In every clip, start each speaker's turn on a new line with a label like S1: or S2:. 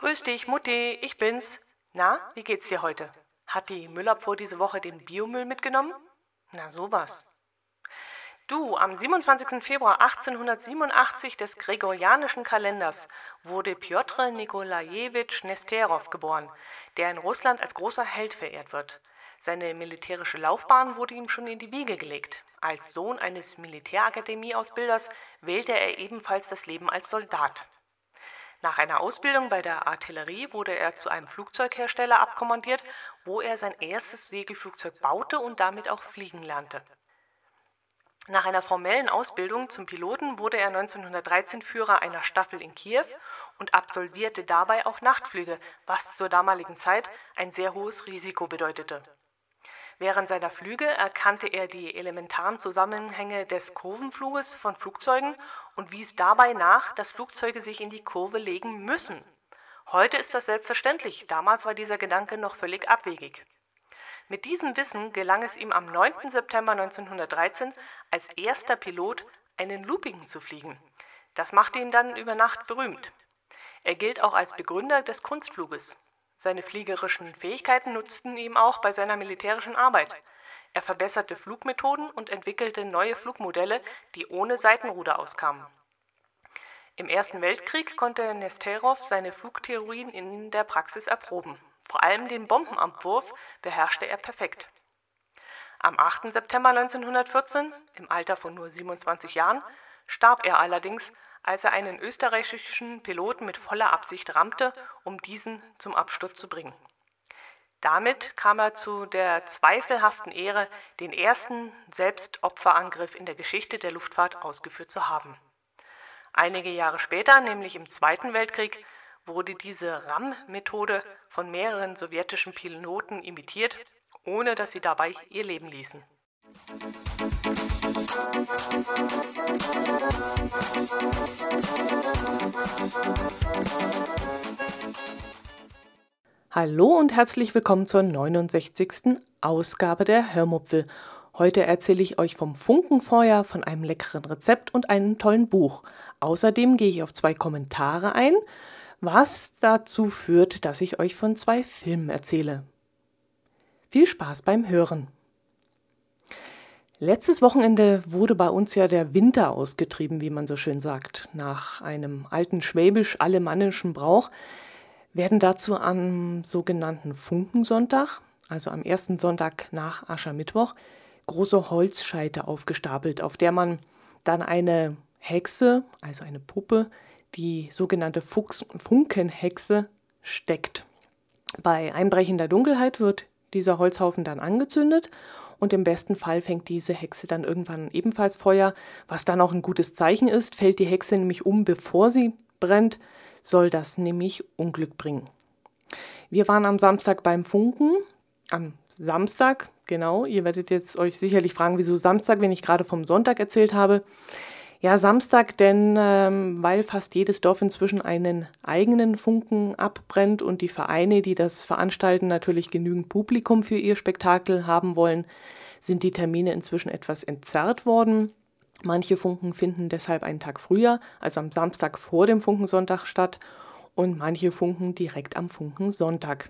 S1: Grüß dich, Mutti, ich bin's. Na, wie geht's dir heute? Hat die Müllabfuhr diese Woche den Biomüll mitgenommen? Na, sowas. Du, am 27. Februar 1887 des gregorianischen Kalenders wurde Pjotr Nikolajewitsch Nesterov geboren, der in Russland als großer Held verehrt wird. Seine militärische Laufbahn wurde ihm schon in die Wiege gelegt. Als Sohn eines Militärakademieausbilders wählte er ebenfalls das Leben als Soldat. Nach einer Ausbildung bei der Artillerie wurde er zu einem Flugzeughersteller abkommandiert, wo er sein erstes Segelflugzeug baute und damit auch fliegen lernte. Nach einer formellen Ausbildung zum Piloten wurde er 1913 Führer einer Staffel in Kiew und absolvierte dabei auch Nachtflüge, was zur damaligen Zeit ein sehr hohes Risiko bedeutete. Während seiner Flüge erkannte er die elementaren Zusammenhänge des Kurvenfluges von Flugzeugen und wies dabei nach, dass Flugzeuge sich in die Kurve legen müssen. Heute ist das selbstverständlich, damals war dieser Gedanke noch völlig abwegig. Mit diesem Wissen gelang es ihm am 9. September 1913 als erster Pilot einen Looping zu fliegen. Das machte ihn dann über Nacht berühmt. Er gilt auch als Begründer des Kunstfluges. Seine fliegerischen Fähigkeiten nutzten ihm auch bei seiner militärischen Arbeit. Er verbesserte Flugmethoden und entwickelte neue Flugmodelle, die ohne Seitenruder auskamen. Im Ersten Weltkrieg konnte Nesterov seine Flugtheorien in der Praxis erproben. Vor allem den Bombenabwurf beherrschte er perfekt. Am 8. September 1914, im Alter von nur 27 Jahren, starb er allerdings als er einen österreichischen Piloten mit voller Absicht rammte, um diesen zum Absturz zu bringen. Damit kam er zu der zweifelhaften Ehre, den ersten Selbstopferangriff in der Geschichte der Luftfahrt ausgeführt zu haben. Einige Jahre später, nämlich im Zweiten Weltkrieg, wurde diese RAM-Methode von mehreren sowjetischen Piloten imitiert, ohne dass sie dabei ihr Leben ließen. Hallo und herzlich willkommen zur 69. Ausgabe der Hörmupfel. Heute erzähle ich euch vom Funkenfeuer, von einem leckeren Rezept und einem tollen Buch. Außerdem gehe ich auf zwei Kommentare ein, was dazu führt, dass ich euch von zwei Filmen erzähle. Viel Spaß beim Hören. Letztes Wochenende wurde bei uns ja der Winter ausgetrieben, wie man so schön sagt. Nach einem alten schwäbisch-alemannischen Brauch werden dazu am sogenannten Funkensonntag, also am ersten Sonntag nach Aschermittwoch, große Holzscheite aufgestapelt, auf der man dann eine Hexe, also eine Puppe, die sogenannte Fuchs Funkenhexe, steckt. Bei einbrechender Dunkelheit wird dieser Holzhaufen dann angezündet und im besten Fall fängt diese Hexe dann irgendwann ebenfalls Feuer, was dann auch ein gutes Zeichen ist. Fällt die Hexe nämlich um, bevor sie brennt, soll das nämlich Unglück bringen. Wir waren am Samstag beim Funken. Am Samstag, genau. Ihr werdet jetzt euch sicherlich fragen, wieso Samstag, wenn ich gerade vom Sonntag erzählt habe. Ja, Samstag, denn ähm, weil fast jedes Dorf inzwischen einen eigenen Funken abbrennt und die Vereine, die das veranstalten, natürlich genügend Publikum für ihr Spektakel haben wollen, sind die Termine inzwischen etwas entzerrt worden. Manche Funken finden deshalb einen Tag früher, also am Samstag vor dem Funkensonntag statt und manche Funken direkt am Funkensonntag.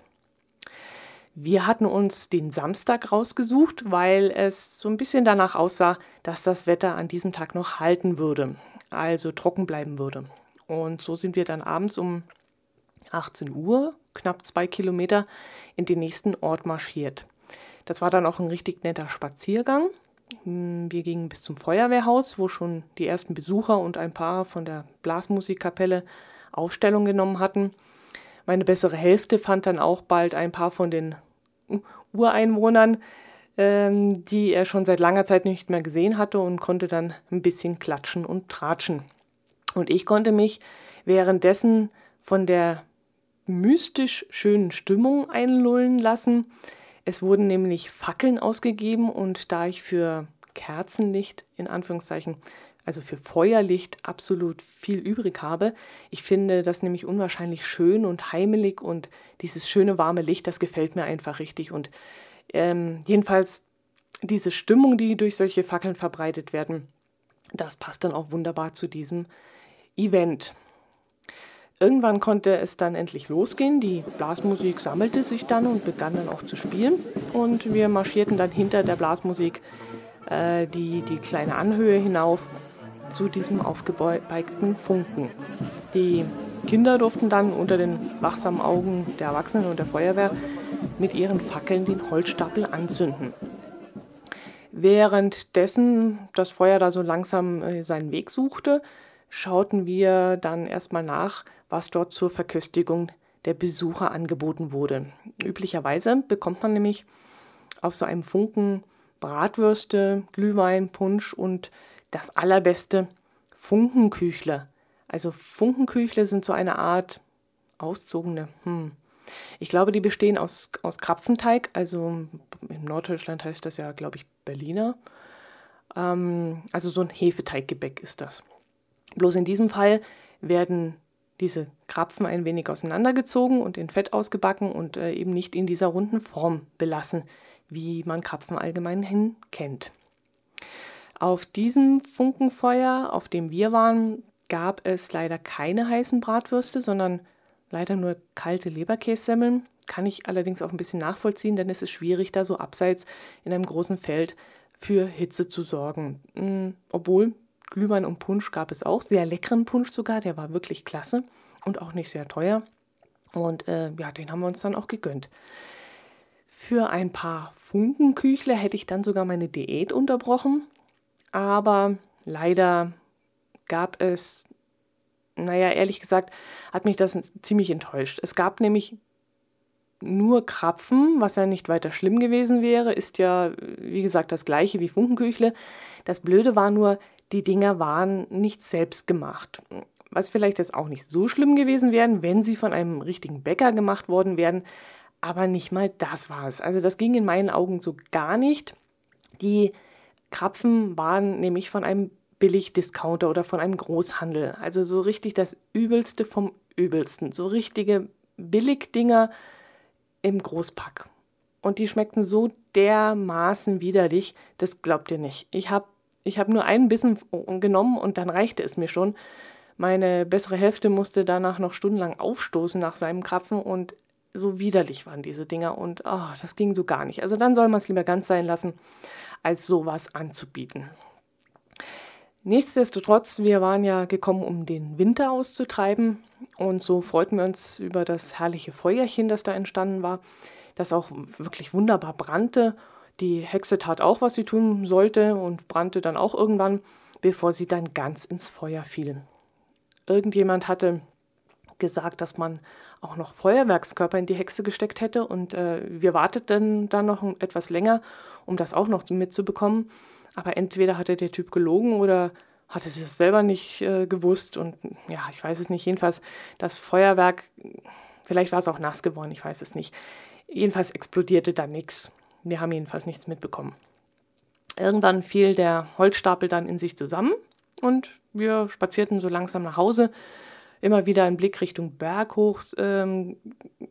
S1: Wir hatten uns den Samstag rausgesucht, weil es so ein bisschen danach aussah, dass das Wetter an diesem Tag noch halten würde, also trocken bleiben würde. Und so sind wir dann abends um 18 Uhr, knapp zwei Kilometer, in den nächsten Ort marschiert. Das war dann auch ein richtig netter Spaziergang. Hm, wir gingen bis zum Feuerwehrhaus, wo schon die ersten Besucher und ein paar von der Blasmusikkapelle Aufstellung genommen hatten. Meine bessere Hälfte fand dann auch bald ein paar von den Ureinwohnern, ähm, die er schon seit langer Zeit nicht mehr gesehen hatte und konnte dann ein bisschen klatschen und tratschen. Und ich konnte mich währenddessen von der mystisch schönen Stimmung einlullen lassen. Es wurden nämlich Fackeln ausgegeben und da ich für Kerzenlicht in Anführungszeichen also für Feuerlicht absolut viel übrig habe. Ich finde das nämlich unwahrscheinlich schön und heimelig und dieses schöne warme Licht, das gefällt mir einfach richtig. Und ähm, jedenfalls diese Stimmung, die durch solche Fackeln verbreitet werden, das passt dann auch wunderbar zu diesem Event. Irgendwann konnte es dann endlich losgehen. Die Blasmusik sammelte sich dann und begann dann auch zu spielen. Und wir marschierten dann hinter der Blasmusik äh, die, die kleine Anhöhe hinauf zu diesem aufgebeigten Funken. Die Kinder durften dann unter den wachsamen Augen der Erwachsenen und der Feuerwehr mit ihren Fackeln den Holzstapel anzünden. Währenddessen das Feuer da so langsam äh, seinen Weg suchte, schauten wir dann erstmal nach, was dort zur Verköstigung der Besucher angeboten wurde. Üblicherweise bekommt man nämlich auf so einem Funken Bratwürste, Glühwein, Punsch und das allerbeste Funkenküchle. Also Funkenküchle sind so eine Art auszogene. Hm. Ich glaube, die bestehen aus, aus Krapfenteig. Also in Norddeutschland heißt das ja, glaube ich, Berliner. Ähm, also so ein Hefeteiggebäck ist das. Bloß in diesem Fall werden diese Krapfen ein wenig auseinandergezogen und in Fett ausgebacken und äh, eben nicht in dieser runden Form belassen, wie man Krapfen allgemein kennt. Auf diesem Funkenfeuer, auf dem wir waren, gab es leider keine heißen Bratwürste, sondern leider nur kalte Leberkässemmeln. Kann ich allerdings auch ein bisschen nachvollziehen, denn es ist schwierig, da so abseits in einem großen Feld für Hitze zu sorgen. Mhm, obwohl Glühwein und Punsch gab es auch, sehr leckeren Punsch sogar, der war wirklich klasse und auch nicht sehr teuer. Und äh, ja, den haben wir uns dann auch gegönnt. Für ein paar Funkenküchler hätte ich dann sogar meine Diät unterbrochen, aber leider gab es, naja, ehrlich gesagt, hat mich das ziemlich enttäuscht. Es gab nämlich nur Krapfen, was ja nicht weiter schlimm gewesen wäre, ist ja, wie gesagt, das gleiche wie Funkenküchle. Das Blöde war nur, die Dinger waren nicht selbst gemacht. Was vielleicht jetzt auch nicht so schlimm gewesen wären, wenn sie von einem richtigen Bäcker gemacht worden wären. Aber nicht mal das war es. Also das ging in meinen Augen so gar nicht. Die Krapfen waren nämlich von einem Billigdiscounter oder von einem Großhandel. Also so richtig das Übelste vom Übelsten. So richtige Billigdinger im Großpack. Und die schmeckten so dermaßen widerlich, das glaubt ihr nicht. Ich habe ich hab nur einen Bissen genommen und dann reichte es mir schon. Meine bessere Hälfte musste danach noch stundenlang aufstoßen nach seinem Krapfen und so widerlich waren diese Dinger und oh, das ging so gar nicht. Also dann soll man es lieber ganz sein lassen, als sowas anzubieten. Nichtsdestotrotz, wir waren ja gekommen, um den Winter auszutreiben und so freuten wir uns über das herrliche Feuerchen, das da entstanden war, das auch wirklich wunderbar brannte. Die Hexe tat auch, was sie tun sollte und brannte dann auch irgendwann, bevor sie dann ganz ins Feuer fiel. Irgendjemand hatte gesagt, dass man auch noch Feuerwerkskörper in die Hexe gesteckt hätte. Und äh, wir warteten dann noch etwas länger, um das auch noch mitzubekommen. Aber entweder hatte der Typ gelogen oder hatte sie es selber nicht äh, gewusst. Und ja, ich weiß es nicht. Jedenfalls, das Feuerwerk, vielleicht war es auch nass geworden, ich weiß es nicht. Jedenfalls explodierte da nichts. Wir haben jedenfalls nichts mitbekommen. Irgendwann fiel der Holzstapel dann in sich zusammen und wir spazierten so langsam nach Hause immer wieder einen Blick Richtung Berg hoch ähm,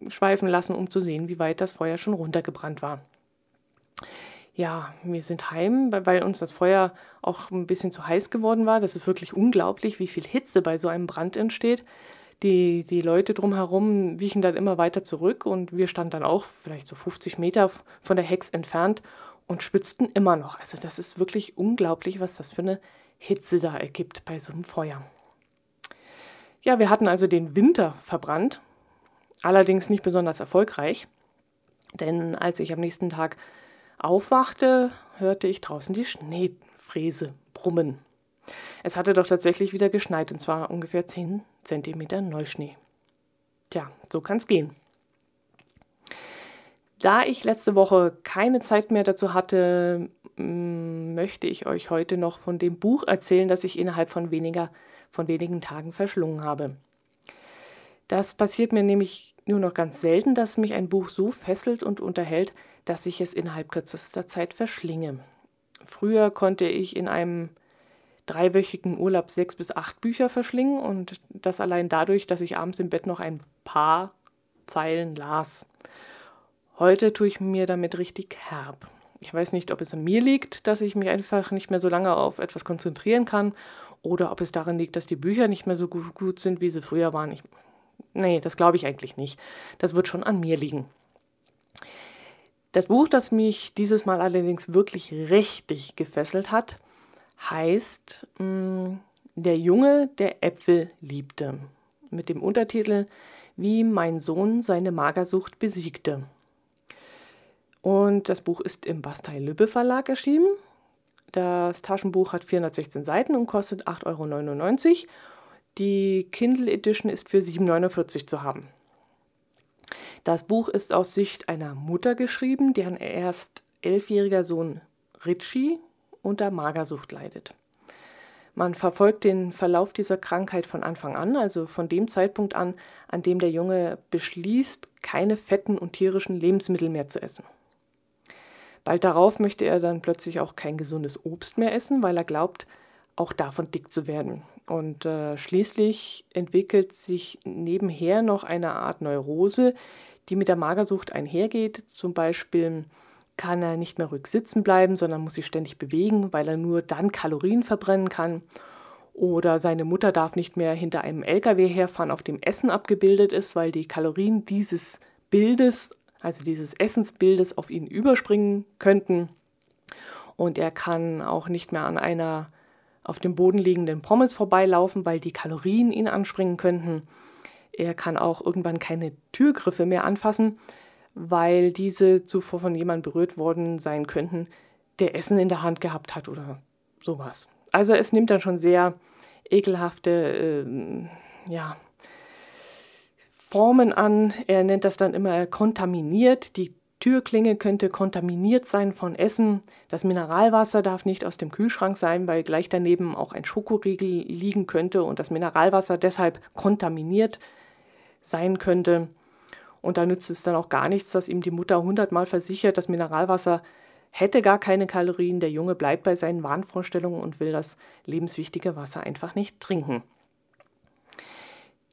S1: schweifen lassen, um zu sehen, wie weit das Feuer schon runtergebrannt war. Ja, wir sind heim, weil uns das Feuer auch ein bisschen zu heiß geworden war. Das ist wirklich unglaublich, wie viel Hitze bei so einem Brand entsteht. Die, die Leute drumherum wichen dann immer weiter zurück und wir standen dann auch vielleicht so 50 Meter von der Hex entfernt und schwitzten immer noch. Also das ist wirklich unglaublich, was das für eine Hitze da ergibt bei so einem Feuer. Ja, wir hatten also den Winter verbrannt, allerdings nicht besonders erfolgreich, denn als ich am nächsten Tag aufwachte, hörte ich draußen die Schneefräse brummen. Es hatte doch tatsächlich wieder geschneit, und zwar ungefähr 10 cm Neuschnee. Tja, so kann's gehen. Da ich letzte Woche keine Zeit mehr dazu hatte, möchte ich euch heute noch von dem Buch erzählen, das ich innerhalb von weniger von wenigen Tagen verschlungen habe. Das passiert mir nämlich nur noch ganz selten, dass mich ein Buch so fesselt und unterhält, dass ich es innerhalb kürzester Zeit verschlinge. Früher konnte ich in einem dreiwöchigen Urlaub sechs bis acht Bücher verschlingen und das allein dadurch, dass ich abends im Bett noch ein paar Zeilen las. Heute tue ich mir damit richtig herb. Ich weiß nicht, ob es an mir liegt, dass ich mich einfach nicht mehr so lange auf etwas konzentrieren kann oder ob es daran liegt, dass die Bücher nicht mehr so gut sind, wie sie früher waren. Ich Nee, das glaube ich eigentlich nicht. Das wird schon an mir liegen. Das Buch, das mich dieses Mal allerdings wirklich richtig gefesselt hat, heißt mh, mm, Der Junge, der Äpfel liebte. Mit dem Untertitel Wie mein Sohn seine Magersucht besiegte. Und das Buch ist im Bastei-Lübbe Verlag erschienen. Das Taschenbuch hat 416 Seiten und kostet 8,99 Euro. Die Kindle Edition ist für 7,49 Euro zu haben. Das Buch ist aus Sicht einer Mutter geschrieben, deren erst elfjähriger Sohn Richie unter Magersucht leidet. Man verfolgt den Verlauf dieser Krankheit von Anfang an, also von dem Zeitpunkt an, an dem der Junge beschließt, keine fetten und tierischen Lebensmittel mehr zu essen. Bald darauf möchte er dann plötzlich auch kein gesundes Obst mehr essen, weil er glaubt, auch davon dick zu werden. Und äh, schließlich entwickelt sich nebenher noch eine Art Neurose, die mit der Magersucht einhergeht. Zum Beispiel kann er nicht mehr ruhig sitzen bleiben, sondern muss sich ständig bewegen, weil er nur dann Kalorien verbrennen kann. Oder seine Mutter darf nicht mehr hinter einem LKW herfahren, auf dem Essen abgebildet ist, weil die Kalorien dieses Bildes, also dieses Essensbildes, auf ihn überspringen könnten. Und er kann auch nicht mehr an einer auf dem Boden liegenden Pommes vorbeilaufen, weil die Kalorien ihn anspringen könnten. Er kann auch irgendwann keine Türgriffe mehr anfassen, weil diese zuvor von jemandem berührt worden sein könnten, der Essen in der Hand gehabt hat oder sowas. Also es nimmt dann schon sehr ekelhafte äh, ja, Formen an. Er nennt das dann immer kontaminiert. Die Türklinge könnte kontaminiert sein von Essen. Das Mineralwasser darf nicht aus dem Kühlschrank sein, weil gleich daneben auch ein Schokoriegel liegen könnte und das Mineralwasser deshalb kontaminiert sein könnte. Und da nützt es dann auch gar nichts, dass ihm die Mutter hundertmal versichert, das Mineralwasser hätte gar keine Kalorien. Der Junge bleibt bei seinen Wahnvorstellungen und will das lebenswichtige Wasser einfach nicht trinken.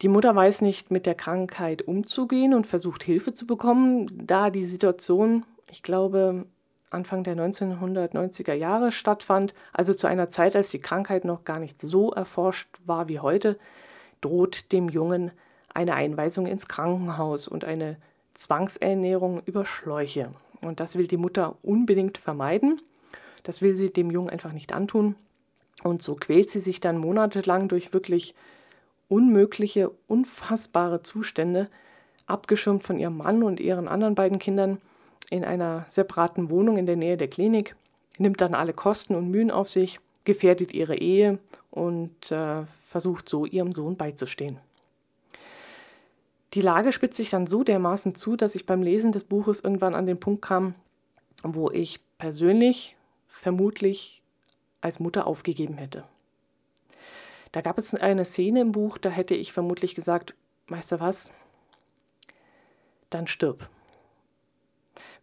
S1: Die Mutter weiß nicht, mit der Krankheit umzugehen und versucht Hilfe zu bekommen, da die Situation, ich glaube, Anfang der 1990er Jahre stattfand, also zu einer Zeit, als die Krankheit noch gar nicht so erforscht war wie heute, droht dem Jungen eine Einweisung ins Krankenhaus und eine Zwangsernährung über Schläuche. Und das will die Mutter unbedingt vermeiden. Das will sie dem Jungen einfach nicht antun. Und so quält sie sich dann monatelang durch wirklich unmögliche, unfassbare Zustände, abgeschirmt von ihrem Mann und ihren anderen beiden Kindern in einer separaten Wohnung in der Nähe der Klinik, nimmt dann alle Kosten und Mühen auf sich, gefährdet ihre Ehe und äh, versucht so ihrem Sohn beizustehen. Die Lage spitzt sich dann so dermaßen zu, dass ich beim Lesen des Buches irgendwann an den Punkt kam, wo ich persönlich vermutlich als Mutter aufgegeben hätte. Da gab es eine Szene im Buch, da hätte ich vermutlich gesagt, weißt du was? Dann stirb.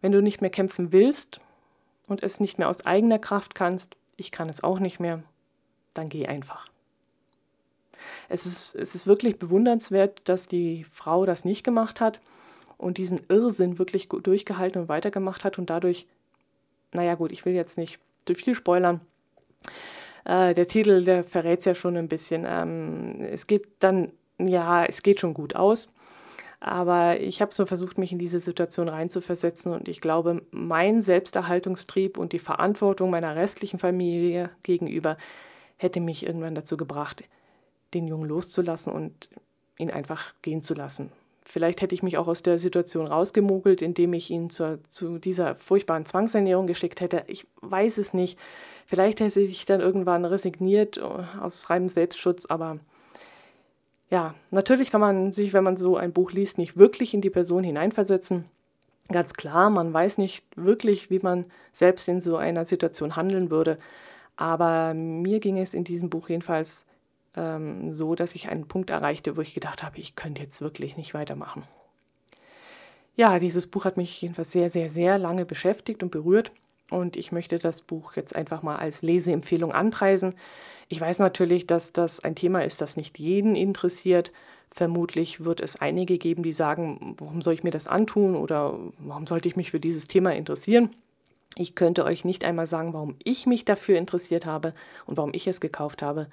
S1: Wenn du nicht mehr kämpfen willst und es nicht mehr aus eigener Kraft kannst, ich kann es auch nicht mehr, dann geh einfach. Es ist, es ist wirklich bewundernswert, dass die Frau das nicht gemacht hat und diesen Irrsinn wirklich durchgehalten und weitergemacht hat und dadurch, naja gut, ich will jetzt nicht zu viel spoilern, äh, der Titel, der verrät es ja schon ein bisschen. Ähm, es geht dann, ja, es geht schon gut aus. Aber ich habe so versucht, mich in diese Situation reinzuversetzen und ich glaube, mein Selbsterhaltungstrieb und die Verantwortung meiner restlichen Familie gegenüber hätte mich irgendwann dazu gebracht, den Jungen loszulassen und ihn einfach gehen zu lassen. Vielleicht hätte ich mich auch aus der Situation rausgemogelt, indem ich ihn zur, zu dieser furchtbaren Zwangsernährung geschickt hätte. Ich weiß es nicht. Vielleicht hätte ich dann irgendwann resigniert äh, aus reinem Selbstschutz, aber ja, natürlich kann man sich, wenn man so ein Buch liest, nicht wirklich in die Person hineinversetzen. Ganz klar, man weiß nicht wirklich, wie man selbst in so einer Situation handeln würde. Aber mir ging es in diesem Buch jedenfalls ähm, so, dass ich einen Punkt erreichte, wo ich gedacht habe, ich könnte jetzt wirklich nicht weitermachen. Ja, dieses Buch hat mich jedenfalls sehr, sehr, sehr lange beschäftigt und berührt. Und ich möchte das Buch jetzt einfach mal als Leseempfehlung anpreisen. Ich weiß natürlich, dass das ein Thema ist, das nicht jeden interessiert. Vermutlich wird es einige geben, die sagen, warum soll ich mir das antun oder warum sollte ich mich für dieses Thema interessieren. Ich könnte euch nicht einmal sagen, warum ich mich dafür interessiert habe und warum ich es gekauft habe.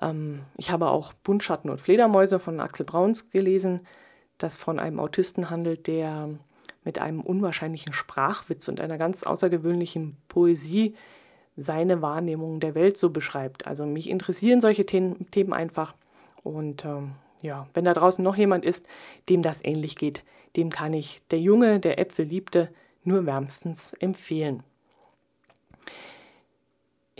S1: Ähm, ich habe auch Buntschatten und Fledermäuse von Axel Brauns gelesen, das von einem Autisten handelt, der mit einem unwahrscheinlichen Sprachwitz und einer ganz außergewöhnlichen Poesie seine Wahrnehmung der Welt so beschreibt. Also mich interessieren solche Themen einfach. Und ähm, ja, wenn da draußen noch jemand ist, dem das ähnlich geht, dem kann ich der Junge, der Äpfel liebte, nur wärmstens empfehlen.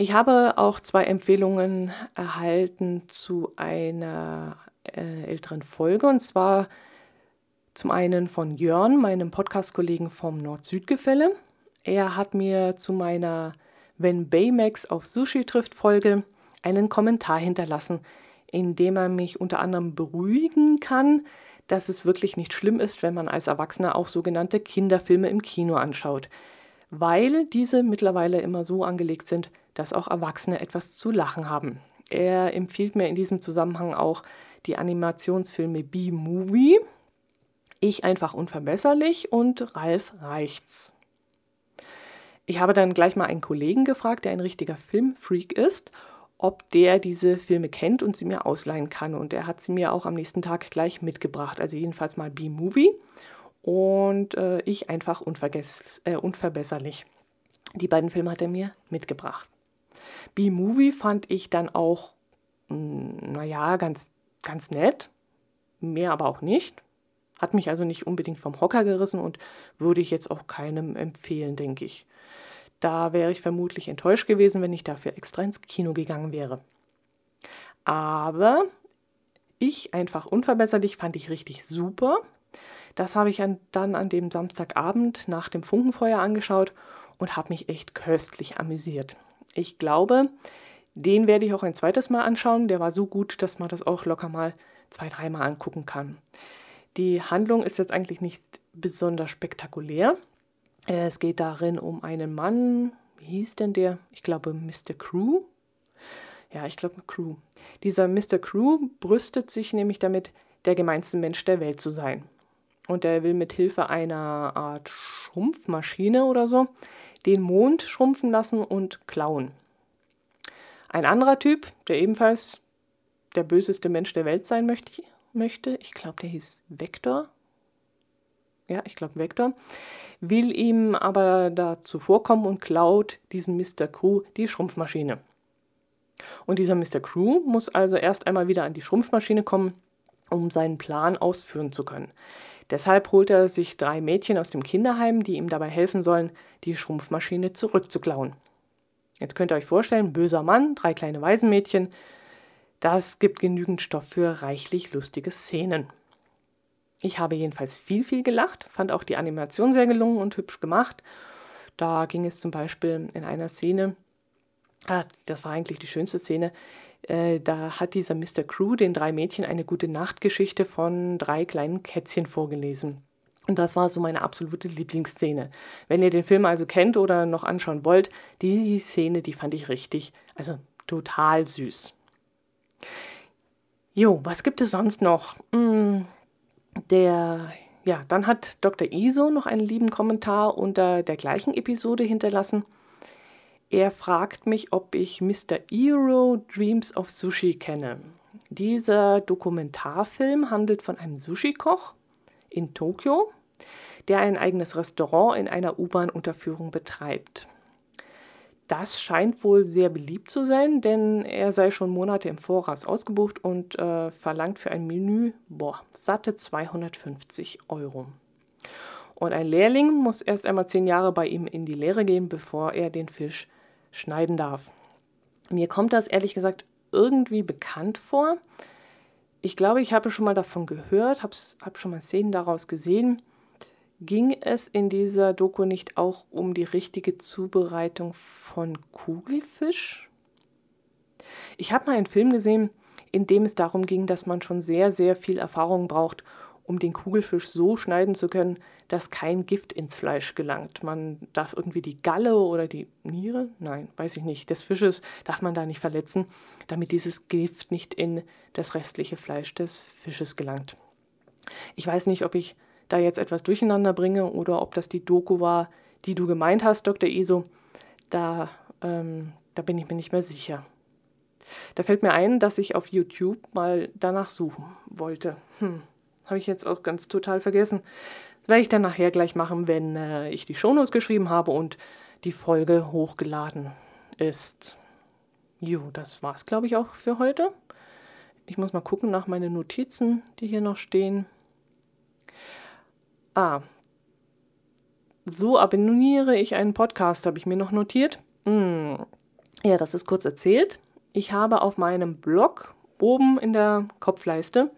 S1: Ich habe auch zwei Empfehlungen erhalten zu einer äh, älteren Folge und zwar zum einen von Jörn, meinem Podcast-Kollegen vom Nord-Süd-Gefälle. Er hat mir zu meiner Wenn Baymax auf Sushi trifft Folge einen Kommentar hinterlassen, in dem er mich unter anderem beruhigen kann, dass es wirklich nicht schlimm ist, wenn man als Erwachsener auch sogenannte Kinderfilme im Kino anschaut, weil diese mittlerweile immer so angelegt sind, dass auch Erwachsene etwas zu lachen haben. Er empfiehlt mir in diesem Zusammenhang auch die Animationsfilme B-Movie, Ich einfach unverbesserlich und Ralf reicht's. Ich habe dann gleich mal einen Kollegen gefragt, der ein richtiger Filmfreak ist ob der diese Filme kennt und sie mir ausleihen kann. Und er hat sie mir auch am nächsten Tag gleich mitgebracht. Also jedenfalls mal B-Movie und äh, ich einfach äh, unverbesserlich. Die beiden Filme hat er mir mitgebracht. B-Movie fand ich dann auch, hm, naja, ganz, ganz nett. Mehr aber auch nicht. Hat mich also nicht unbedingt vom Hocker gerissen und würde ich jetzt auch keinem empfehlen, denke ich. Da wäre ich vermutlich enttäuscht gewesen, wenn ich dafür extra ins Kino gegangen wäre. Aber ich einfach unverbesserlich fand ich richtig super. Das habe ich an, dann an dem Samstagabend nach dem Funkenfeuer angeschaut und habe mich echt köstlich amüsiert. Ich glaube, den werde ich auch ein zweites Mal anschauen. Der war so gut, dass man das auch locker mal zwei, dreimal angucken kann. Die Handlung ist jetzt eigentlich nicht besonders spektakulär. Es geht darin um einen Mann, wie hieß denn der? Ich glaube Mr. Crew. Ja, ich glaube Crew. Dieser Mr. Crew brüstet sich nämlich damit, der gemeinste Mensch der Welt zu sein. Und er will mit Hilfe einer Art Schrumpfmaschine oder so den Mond schrumpfen lassen und klauen. Ein anderer Typ, der ebenfalls der böseste Mensch der Welt sein möchte, möchte ich glaube, der hieß Vector. Ja, ich glaube Vector will ihm aber da zuvorkommen und klaut diesem Mr. Crew die Schrumpfmaschine. Und dieser Mr. Crew muss also erst einmal wieder an die Schrumpfmaschine kommen, um seinen Plan ausführen zu können. Deshalb holt er sich drei Mädchen aus dem Kinderheim, die ihm dabei helfen sollen, die Schrumpfmaschine zurückzuklauen. Jetzt könnt ihr euch vorstellen, böser Mann, drei kleine Waisenmädchen. Das gibt genügend Stoff für reichlich lustige Szenen. Ich habe jedenfalls viel, viel gelacht, fand auch die Animation sehr gelungen und hübsch gemacht. Da ging es zum Beispiel in einer Szene, ah, das war eigentlich die schönste Szene, äh, da hat dieser Mr. Crew den drei Mädchen eine gute Nachtgeschichte von drei kleinen Kätzchen vorgelesen. Und das war so meine absolute Lieblingsszene. Wenn ihr den Film also kennt oder noch anschauen wollt, die Szene, die fand ich richtig, also total süß. Jo, was gibt es sonst noch? Hm, der, ja, dann hat Dr. Iso noch einen lieben Kommentar unter der gleichen Episode hinterlassen. Er fragt mich, ob ich Mr. Ero Dreams of Sushi kenne. Dieser Dokumentarfilm handelt von einem Sushi-Koch in Tokio, der ein eigenes Restaurant in einer U-Bahn-Unterführung betreibt. Das scheint wohl sehr beliebt zu sein, denn er sei schon Monate im Voraus ausgebucht und äh, verlangt für ein Menü boah, satte 250 Euro. Und ein Lehrling muss erst einmal zehn Jahre bei ihm in die Lehre gehen, bevor er den Fisch schneiden darf. Mir kommt das ehrlich gesagt irgendwie bekannt vor. Ich glaube, ich habe schon mal davon gehört, habe hab schon mal Szenen daraus gesehen. Ging es in dieser Doku nicht auch um die richtige Zubereitung von Kugelfisch? Ich habe mal einen Film gesehen, in dem es darum ging, dass man schon sehr, sehr viel Erfahrung braucht, um den Kugelfisch so schneiden zu können, dass kein Gift ins Fleisch gelangt. Man darf irgendwie die Galle oder die Niere, nein, weiß ich nicht, des Fisches darf man da nicht verletzen, damit dieses Gift nicht in das restliche Fleisch des Fisches gelangt. Ich weiß nicht, ob ich da jetzt etwas durcheinander bringe oder ob das die Doku war, die du gemeint hast, Dr. Iso. Da, ähm, da bin ich mir nicht mehr sicher. Da fällt mir ein, dass ich auf YouTube mal danach suchen wollte. Hm, habe ich jetzt auch ganz total vergessen. Das werde ich dann nachher gleich machen, wenn äh, ich die Shownotes geschrieben habe und die Folge hochgeladen ist. Jo, das war's, glaube ich, auch für heute. Ich muss mal gucken nach meinen Notizen, die hier noch stehen. Ah, so abonniere ich einen Podcast, habe ich mir noch notiert. Hm. Ja, das ist kurz erzählt. Ich habe auf meinem Blog oben in der Kopfleiste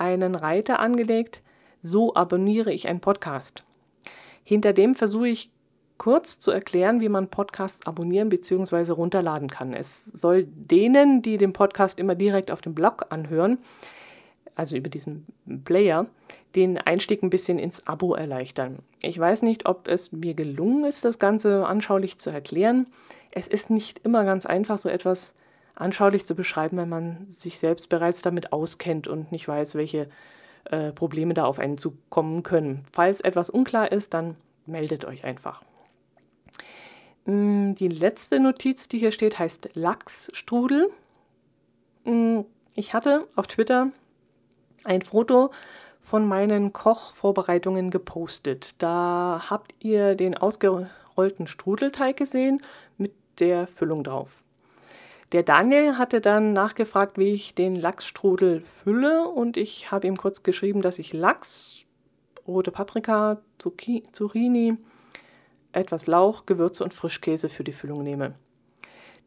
S1: einen Reiter angelegt. So abonniere ich einen Podcast. Hinter dem versuche ich kurz zu erklären, wie man Podcasts abonnieren bzw. runterladen kann. Es soll denen, die den Podcast immer direkt auf dem Blog anhören, also über diesen Player, den Einstieg ein bisschen ins Abo erleichtern. Ich weiß nicht, ob es mir gelungen ist, das Ganze anschaulich zu erklären. Es ist nicht immer ganz einfach, so etwas anschaulich zu beschreiben, wenn man sich selbst bereits damit auskennt und nicht weiß, welche äh, Probleme da auf einen zukommen können. Falls etwas unklar ist, dann meldet euch einfach. Mm, die letzte Notiz, die hier steht, heißt Lachsstrudel. Mm, ich hatte auf Twitter ein Foto von meinen Kochvorbereitungen gepostet. Da habt ihr den ausgerollten Strudelteig gesehen mit der Füllung drauf. Der Daniel hatte dann nachgefragt, wie ich den Lachsstrudel fülle und ich habe ihm kurz geschrieben, dass ich Lachs, rote Paprika, Zucchini, etwas Lauch, Gewürze und Frischkäse für die Füllung nehme.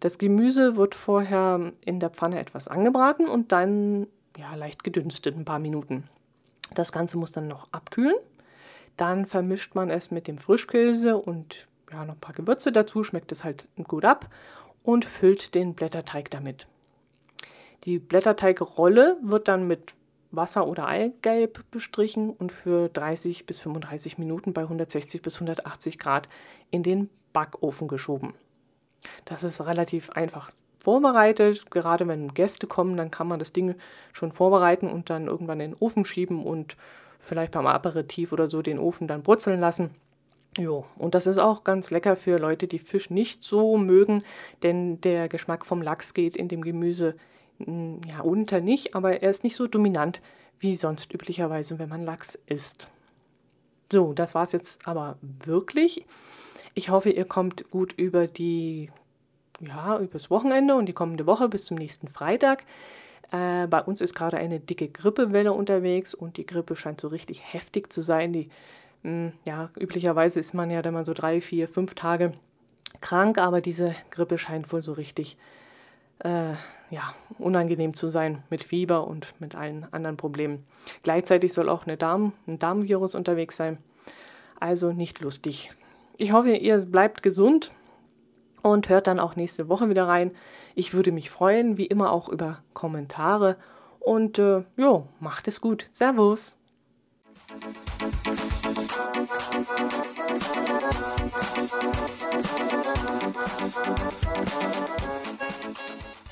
S1: Das Gemüse wird vorher in der Pfanne etwas angebraten und dann ja, leicht gedünstet, ein paar Minuten. Das Ganze muss dann noch abkühlen. Dann vermischt man es mit dem Frischkäse und ja, noch ein paar Gewürze dazu, schmeckt es halt gut ab und füllt den Blätterteig damit. Die Blätterteigrolle wird dann mit Wasser oder Eigelb bestrichen und für 30 bis 35 Minuten bei 160 bis 180 Grad in den Backofen geschoben. Das ist relativ einfach vorbereitet. Gerade wenn Gäste kommen, dann kann man das Ding schon vorbereiten und dann irgendwann in den Ofen schieben und vielleicht beim Aperitif oder so den Ofen dann brutzeln lassen. Jo, und das ist auch ganz lecker für Leute, die Fisch nicht so mögen, denn der Geschmack vom Lachs geht in dem Gemüse hm, ja, unter nicht, aber er ist nicht so dominant wie sonst üblicherweise, wenn man Lachs isst. So, das war es jetzt aber wirklich. Ich hoffe, ihr kommt gut über die, ja, übers Wochenende und die kommende Woche bis zum nächsten Freitag. Äh, bei uns ist gerade eine dicke Grippewelle unterwegs und die Grippe scheint so richtig heftig zu sein. Die, ja, üblicherweise ist man ja dann mal so drei, vier, fünf Tage krank, aber diese Grippe scheint wohl so richtig äh, ja, unangenehm zu sein mit Fieber und mit allen anderen Problemen. Gleichzeitig soll auch eine Darm, ein Darmvirus unterwegs sein. Also nicht lustig. Ich hoffe, ihr bleibt gesund und hört dann auch nächste Woche wieder rein. Ich würde mich freuen, wie immer auch über Kommentare. Und äh, jo, macht es gut. Servus. フフフフフ。